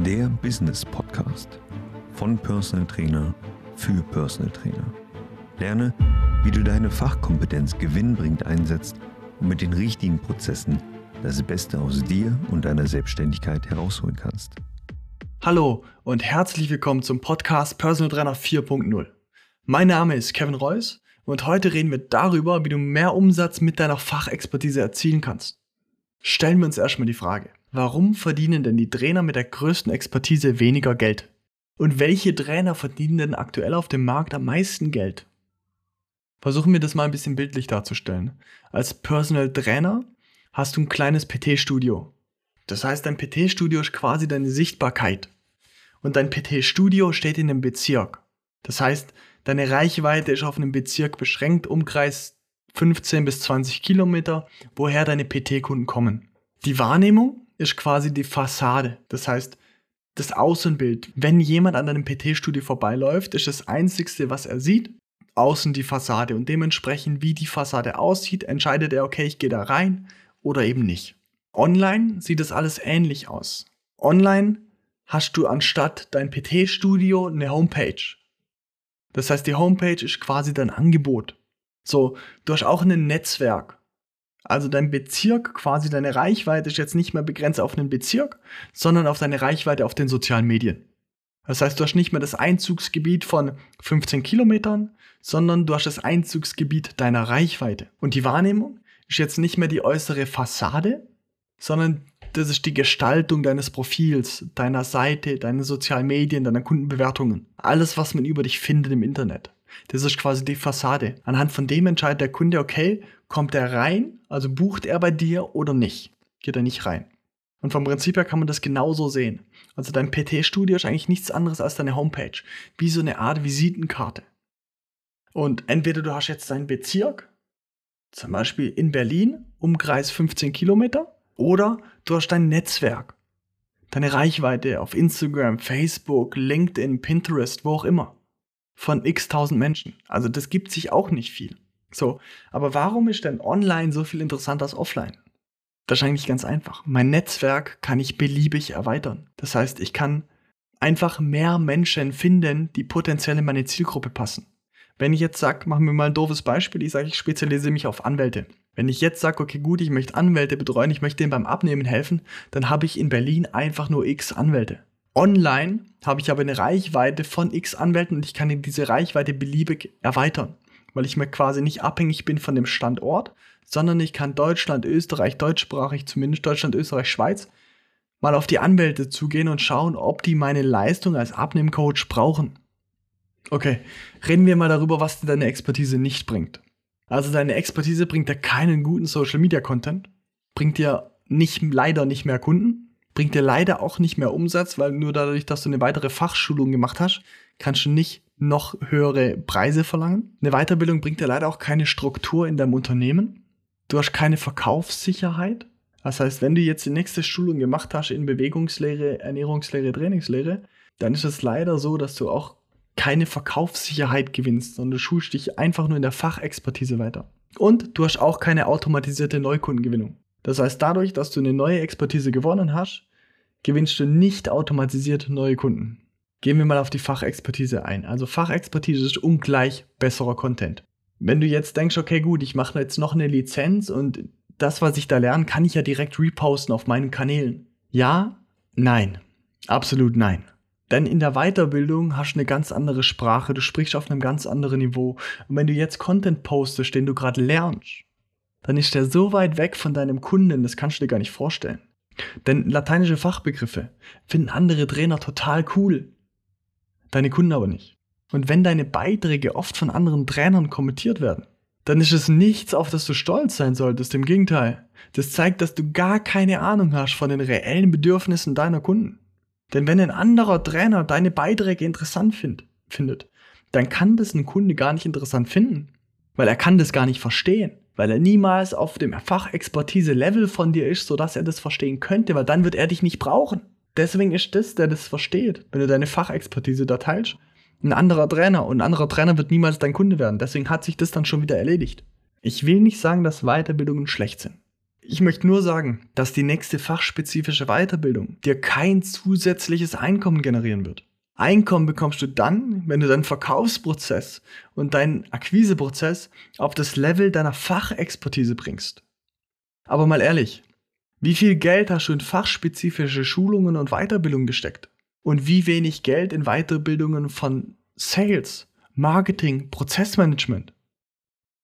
der Business Podcast von Personal Trainer für Personal Trainer. Lerne, wie du deine Fachkompetenz gewinnbringend einsetzt und mit den richtigen Prozessen das Beste aus dir und deiner Selbstständigkeit herausholen kannst. Hallo und herzlich willkommen zum Podcast Personal Trainer 4.0. Mein Name ist Kevin Reuss und heute reden wir darüber, wie du mehr Umsatz mit deiner Fachexpertise erzielen kannst. Stellen wir uns erstmal die Frage, warum verdienen denn die Trainer mit der größten Expertise weniger Geld? Und welche Trainer verdienen denn aktuell auf dem Markt am meisten Geld? Versuchen wir das mal ein bisschen bildlich darzustellen. Als Personal Trainer hast du ein kleines PT-Studio. Das heißt, dein PT-Studio ist quasi deine Sichtbarkeit. Und dein PT-Studio steht in einem Bezirk. Das heißt, deine Reichweite ist auf einem Bezirk beschränkt, Umkreis 15 bis 20 Kilometer, woher deine PT-Kunden kommen. Die Wahrnehmung ist quasi die Fassade. Das heißt, das Außenbild. Wenn jemand an deinem PT-Studio vorbeiläuft, ist das Einzigste, was er sieht, außen die Fassade. Und dementsprechend, wie die Fassade aussieht, entscheidet er, okay, ich gehe da rein oder eben nicht. Online sieht das alles ähnlich aus. Online hast du anstatt dein PT-Studio eine Homepage. Das heißt, die Homepage ist quasi dein Angebot. So, du hast auch ein Netzwerk. Also dein Bezirk, quasi deine Reichweite ist jetzt nicht mehr begrenzt auf einen Bezirk, sondern auf deine Reichweite auf den sozialen Medien. Das heißt, du hast nicht mehr das Einzugsgebiet von 15 Kilometern, sondern du hast das Einzugsgebiet deiner Reichweite. Und die Wahrnehmung ist jetzt nicht mehr die äußere Fassade, sondern das ist die Gestaltung deines Profils, deiner Seite, deiner sozialen Medien, deiner Kundenbewertungen. Alles, was man über dich findet im Internet. Das ist quasi die Fassade. Anhand von dem entscheidet der Kunde, okay, kommt er rein, also bucht er bei dir oder nicht. Geht er nicht rein. Und vom Prinzip her kann man das genauso sehen. Also dein PT-Studio ist eigentlich nichts anderes als deine Homepage. Wie so eine Art Visitenkarte. Und entweder du hast jetzt deinen Bezirk, zum Beispiel in Berlin, Umkreis 15 Kilometer, oder du hast dein Netzwerk, deine Reichweite auf Instagram, Facebook, LinkedIn, Pinterest, wo auch immer, von x tausend Menschen. Also das gibt sich auch nicht viel. So, aber warum ist denn online so viel interessanter als offline? Eigentlich ganz einfach. Mein Netzwerk kann ich beliebig erweitern. Das heißt, ich kann einfach mehr Menschen finden, die potenziell in meine Zielgruppe passen. Wenn ich jetzt sage, machen wir mal ein doofes Beispiel, ich sage, ich spezialisiere mich auf Anwälte. Wenn ich jetzt sage, okay, gut, ich möchte Anwälte betreuen, ich möchte denen beim Abnehmen helfen, dann habe ich in Berlin einfach nur x Anwälte. Online habe ich aber eine Reichweite von x Anwälten und ich kann diese Reichweite beliebig erweitern, weil ich mir quasi nicht abhängig bin von dem Standort, sondern ich kann Deutschland, Österreich, deutschsprachig, zumindest Deutschland, Österreich, Schweiz, mal auf die Anwälte zugehen und schauen, ob die meine Leistung als Abnehmcoach brauchen. Okay, reden wir mal darüber, was dir deine Expertise nicht bringt. Also deine Expertise bringt dir keinen guten Social Media Content, bringt dir nicht, leider nicht mehr Kunden, bringt dir leider auch nicht mehr Umsatz, weil nur dadurch, dass du eine weitere Fachschulung gemacht hast, kannst du nicht noch höhere Preise verlangen. Eine Weiterbildung bringt dir leider auch keine Struktur in deinem Unternehmen. Du hast keine Verkaufssicherheit. Das heißt, wenn du jetzt die nächste Schulung gemacht hast in Bewegungslehre, Ernährungslehre, Trainingslehre, dann ist es leider so, dass du auch keine Verkaufssicherheit gewinnst, sondern du schulst dich einfach nur in der Fachexpertise weiter. Und du hast auch keine automatisierte Neukundengewinnung. Das heißt, dadurch, dass du eine neue Expertise gewonnen hast, gewinnst du nicht automatisiert neue Kunden. Gehen wir mal auf die Fachexpertise ein. Also Fachexpertise ist ungleich besserer Content. Wenn du jetzt denkst, okay, gut, ich mache jetzt noch eine Lizenz und das, was ich da lerne, kann ich ja direkt reposten auf meinen Kanälen. Ja, nein. Absolut nein. Denn in der Weiterbildung hast du eine ganz andere Sprache, du sprichst auf einem ganz anderen Niveau. Und wenn du jetzt Content postest, den du gerade lernst, dann ist der so weit weg von deinem Kunden, das kannst du dir gar nicht vorstellen. Denn lateinische Fachbegriffe finden andere Trainer total cool. Deine Kunden aber nicht. Und wenn deine Beiträge oft von anderen Trainern kommentiert werden, dann ist es nichts, auf das du stolz sein solltest. Im Gegenteil. Das zeigt, dass du gar keine Ahnung hast von den reellen Bedürfnissen deiner Kunden. Denn wenn ein anderer Trainer deine Beiträge interessant find, findet, dann kann das ein Kunde gar nicht interessant finden, weil er kann das gar nicht verstehen, weil er niemals auf dem Fachexpertise-Level von dir ist, sodass er das verstehen könnte, weil dann wird er dich nicht brauchen. Deswegen ist das, der das versteht, wenn du deine Fachexpertise da teilst, ein anderer Trainer und ein anderer Trainer wird niemals dein Kunde werden. Deswegen hat sich das dann schon wieder erledigt. Ich will nicht sagen, dass Weiterbildungen schlecht sind. Ich möchte nur sagen, dass die nächste fachspezifische Weiterbildung dir kein zusätzliches Einkommen generieren wird. Einkommen bekommst du dann, wenn du deinen Verkaufsprozess und deinen Akquiseprozess auf das Level deiner Fachexpertise bringst. Aber mal ehrlich, wie viel Geld hast du in fachspezifische Schulungen und Weiterbildungen gesteckt? Und wie wenig Geld in Weiterbildungen von Sales, Marketing, Prozessmanagement?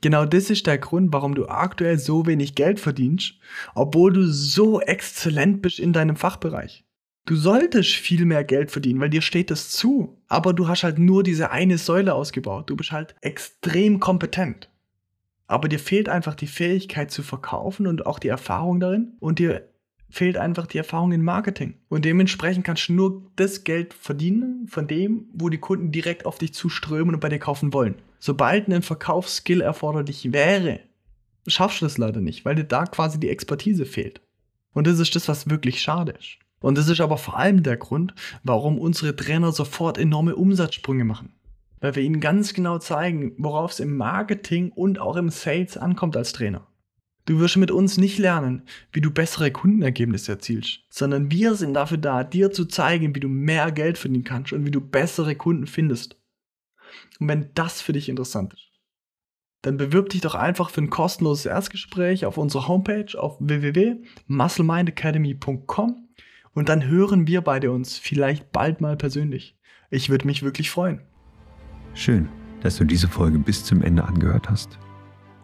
Genau das ist der Grund, warum du aktuell so wenig Geld verdienst, obwohl du so exzellent bist in deinem Fachbereich. Du solltest viel mehr Geld verdienen, weil dir steht das zu. Aber du hast halt nur diese eine Säule ausgebaut. Du bist halt extrem kompetent. Aber dir fehlt einfach die Fähigkeit zu verkaufen und auch die Erfahrung darin. Und dir fehlt einfach die Erfahrung in Marketing. Und dementsprechend kannst du nur das Geld verdienen von dem, wo die Kunden direkt auf dich zuströmen und bei dir kaufen wollen. Sobald ein Verkaufsskill erforderlich wäre, schaffst du das leider nicht, weil dir da quasi die Expertise fehlt. Und das ist das, was wirklich schade ist. Und das ist aber vor allem der Grund, warum unsere Trainer sofort enorme Umsatzsprünge machen. Weil wir ihnen ganz genau zeigen, worauf es im Marketing und auch im Sales ankommt als Trainer. Du wirst mit uns nicht lernen, wie du bessere Kundenergebnisse erzielst, sondern wir sind dafür da, dir zu zeigen, wie du mehr Geld verdienen kannst und wie du bessere Kunden findest. Und wenn das für dich interessant ist, dann bewirb dich doch einfach für ein kostenloses Erstgespräch auf unserer Homepage auf www.musclemindacademy.com und dann hören wir beide uns vielleicht bald mal persönlich. Ich würde mich wirklich freuen. Schön, dass du diese Folge bis zum Ende angehört hast.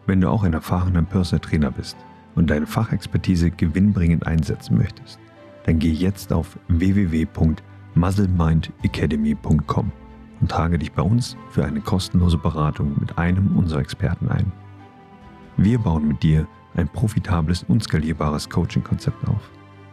Wenn du auch ein erfahrener Personal Trainer bist und deine Fachexpertise gewinnbringend einsetzen möchtest, dann geh jetzt auf www.muzzlemindacademy.com und trage dich bei uns für eine kostenlose Beratung mit einem unserer Experten ein. Wir bauen mit dir ein profitables und skalierbares Coaching-Konzept auf,